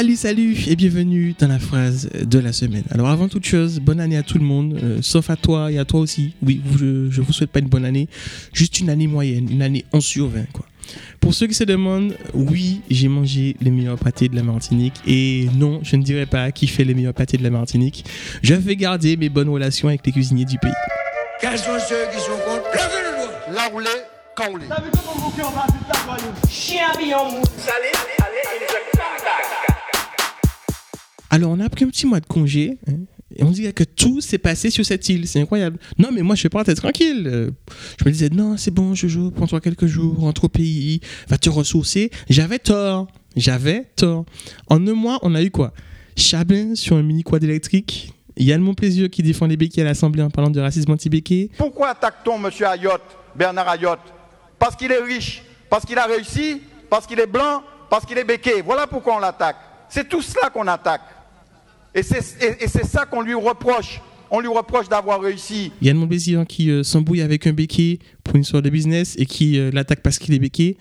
Salut, salut et bienvenue dans la phrase de la semaine. Alors avant toute chose, bonne année à tout le monde, euh, sauf à toi et à toi aussi. Oui, je, je vous souhaite pas une bonne année, juste une année moyenne, une année 11 sur 20 quoi. Pour ceux qui se demandent, oui, j'ai mangé les meilleurs pâtés de la Martinique et non, je ne dirais pas qui fait les meilleurs pâtés de la Martinique. Je vais garder mes bonnes relations avec les cuisiniers du pays. Quels sont ceux qui sont contre? Levez le doigt Là où l'est, quand on l'est. Chien billon mou. Alors, on a pris un petit mois de congé. et on dirait que tout s'est passé sur cette île. C'est incroyable. Non, mais moi, je vais pas être tranquille. Euh, Je me disais, non, c'est bon, Jojo, prends-toi quelques jours, rentre au pays, va te ressourcer. J'avais tort. J'avais tort. En un mois, on a eu quoi? Chabin sur un mini quad électrique. Yann Monplaisir qui défend les béquets à l'Assemblée en parlant de racisme anti-béquet. Pourquoi attaque-t-on M. Ayotte, Bernard Ayotte? Parce qu'il est riche, parce qu'il a réussi, parce qu'il est blanc, parce qu'il est béqué. Voilà pourquoi on l'attaque. C'est tout cela qu'on attaque. Et c'est ça qu'on lui reproche. On lui reproche d'avoir réussi. Yann Monplaisir qui euh, s'embrouille avec un béquet pour une histoire de business et qui euh, l'attaque parce qu'il est béquet.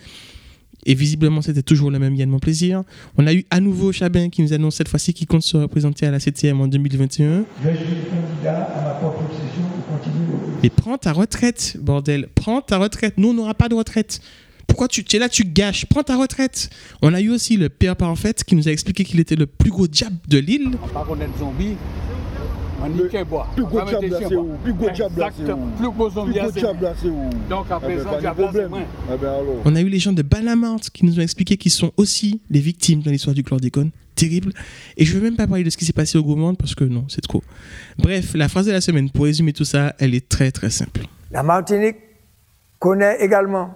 Et visiblement, c'était toujours le même Yann Monplaisir. On a eu à nouveau Chabin qui nous annonce cette fois-ci qu'il compte se représenter à la 7e en 2021. Je suis candidat à ma propre obsession pour continuer le Mais prends ta retraite, bordel. Prends ta retraite. Nous, on n'aura pas de retraite. Pourquoi tu, tu es là, tu gâches Prends ta retraite. On a eu aussi le père parfait qui nous a expliqué qu'il était le plus gros diable de l'île. Zombie, on. Plus gros diable c'est où? Plus gros diable c'est où? Plus gros zombie c'est où? Donc diable c'est moins. A eu les gens de Balamarte qui nous ont expliqué qu'ils sont aussi les victimes dans l'histoire du chlordécone. Terrible. Et je ne veux même pas parler de ce qui s'est passé au Gaumont parce que non, c'est trop. Bref, la phrase de la semaine, pour résumer tout ça, elle est très très simple. La Martinique connaît également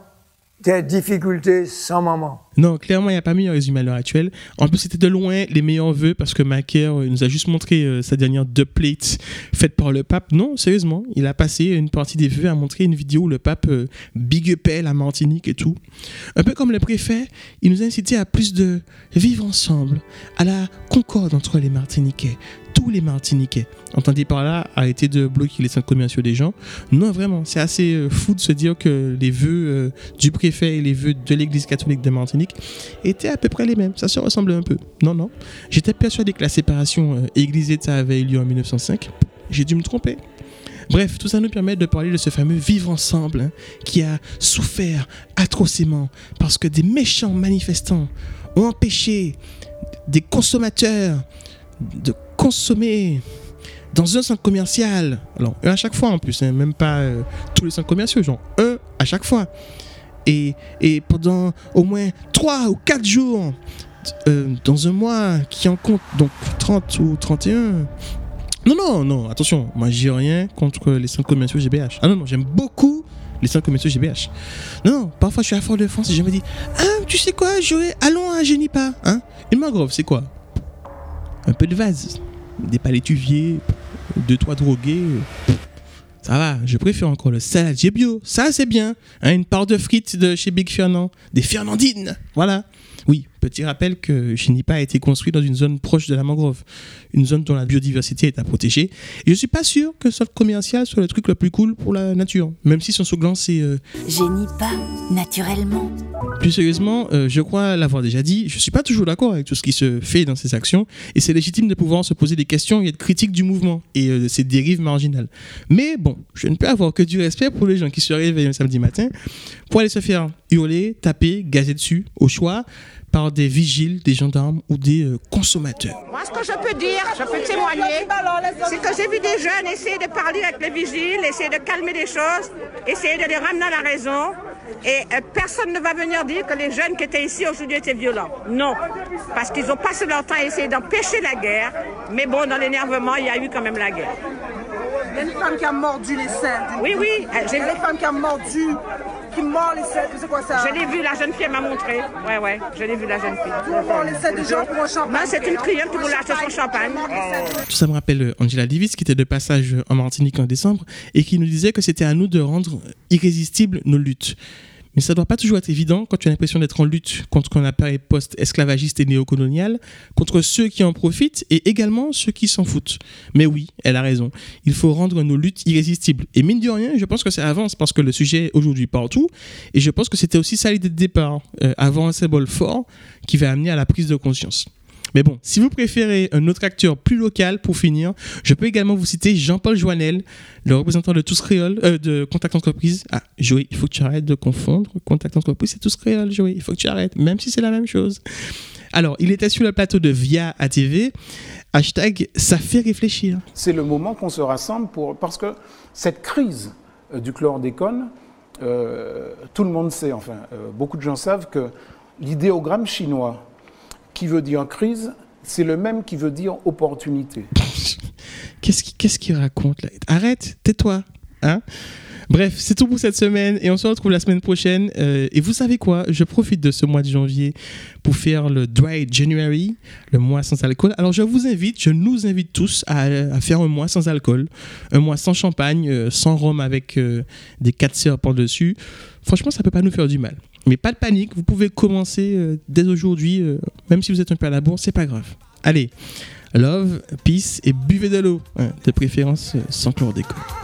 des difficultés sans maman. Non, clairement, il n'y a pas meilleur résumé à l'heure actuelle. En plus, c'était de loin les meilleurs vœux parce que Macaire euh, nous a juste montré euh, sa dernière deux plates faite par le pape. Non, sérieusement, il a passé une partie des vœux à montrer une vidéo où le pape euh, la Martinique et tout. Un peu comme le préfet, il nous a incité à plus de vivre ensemble, à la concorde entre les Martiniquais, les Martiniquais. Entendez par là, arrêter de bloquer les centres commerciaux des gens. Non, vraiment, c'est assez euh, fou de se dire que les vœux euh, du préfet et les vœux de l'Église catholique de Martinique étaient à peu près les mêmes. Ça se ressemblait un peu. Non, non. J'étais persuadé que la séparation euh, Église-État avait eu lieu en 1905. J'ai dû me tromper. Bref, tout ça nous permet de parler de ce fameux vivre ensemble hein, qui a souffert atrocement parce que des méchants manifestants ont empêché des consommateurs de consommer dans un centre commercial. Alors, un à chaque fois en plus, hein, même pas euh, tous les centres commerciaux, genre un à chaque fois. Et, et pendant au moins 3 ou 4 jours, euh, dans un mois qui en compte donc 30 ou 31. Non, non, non, attention, moi j'ai rien contre les centres commerciaux GBH. Ah non, non, j'aime beaucoup les centres commerciaux GBH. Non, parfois je suis à Fort-de-France et je me dis, ah, tu sais quoi, Joël, allons à Genipa. Hein? Une mangrove, c'est quoi? Un peu de vase, des palétuviers, deux, trois drogués. Ça va, je préfère encore le saladier bio. Ça, c'est bien. Hein, une part de frites de chez Big Fernand. Des Fernandines. Voilà. Oui, petit rappel que Chinipa a été construit dans une zone proche de la mangrove. Une zone dont la biodiversité est à protéger. Et je suis pas sûr que ce centre commercial soit le truc le plus cool pour la nature. Même si son slogan, c'est euh, naturellement. plus sérieusement, euh, je crois l'avoir déjà dit, je suis pas toujours d'accord avec tout ce qui se fait dans ces actions, et c'est légitime de pouvoir se poser des questions et être critique du mouvement et euh, de ses dérives marginales. Mais bon, je ne peux avoir que du respect pour les gens qui se réveillent un samedi matin pour aller se faire hurler, taper, gazer dessus, au choix, par des vigiles, des gendarmes ou des euh, consommateurs. Moi, ce que je peux dire, je peux témoigner, c'est que j'ai vu des jeunes essayer de parler avec les vigiles, essayer de calmer les choses, essayer de les ramener à la raison. Et euh, personne ne va venir dire que les jeunes qui étaient ici aujourd'hui étaient violents. Non. Parce qu'ils ont passé leur temps à essayer d'empêcher la guerre. Mais bon, dans l'énervement, il y a eu quand même la guerre. Il y a une femme qui a mordu les seins. Oui, oui. euh, j'ai Il y a une femme qui a mordu, qui mord les seins. C'est quoi ça Je l'ai vu, la jeune fille elle m'a montré. Ouais, ouais, je l'ai vu, la jeune fille. On mord les seins des gens pour un champagne. Non, c'est une cliente qui acheter son champagne. Tout ça me rappelle euh, Angela Davis qui était de passage en Martinique en décembre et qui nous disait que c'était à nous de rendre irrésistibles nos luttes. Mais ça ne doit pas toujours être évident quand tu as l'impression d'être en lutte contre un appareil post-esclavagiste et néocolonial, contre ceux qui en profitent et également ceux qui s'en foutent. Mais oui, elle a raison. Il faut rendre nos luttes irrésistibles. Et mine de rien, je pense que ça avance parce que le sujet est aujourd'hui partout. Et je pense que c'était aussi ça l'idée de départ, euh, avant un symbole fort qui va amener à la prise de conscience. Mais bon, si vous préférez un autre acteur plus local, pour finir, je peux également vous citer Jean-Paul Joannel, le représentant de Tous Créole, euh, de Contact Entreprise. Ah, Joey, il faut que tu arrêtes de confondre. Contact Entreprise, c'est Tous Créole, Joey. Il faut que tu arrêtes, même si c'est la même chose. Alors, il était sur le plateau de Via ATV. Hashtag, ça fait réfléchir. C'est le moment qu'on se rassemble pour. Parce que cette crise euh, du chlordécone, euh, tout le monde sait, enfin, euh, beaucoup de gens savent que l'idéogramme chinois, qui veut dire crise, c'est le même qui veut dire opportunité. Qu'est-ce qu'il raconte là? Arrête, tais-toi. Hein? Bref, c'est tout pour cette semaine et on se retrouve la semaine prochaine. Euh, et vous savez quoi? Je profite de ce mois de janvier pour faire le Dry January, le mois sans alcool. Alors je vous invite, je nous invite tous à, faire un mois sans alcool, un mois sans champagne, euh, sans rhum avec euh, des quatre sœurs par-dessus. Franchement, ça peut pas nous faire du mal. Mais pas de panique, vous pouvez commencer dès aujourd'hui, même si vous êtes un peu à la bourre, c'est pas grave. Allez, love, peace et buvez de l'eau, hein, de préférence sans chlordécone.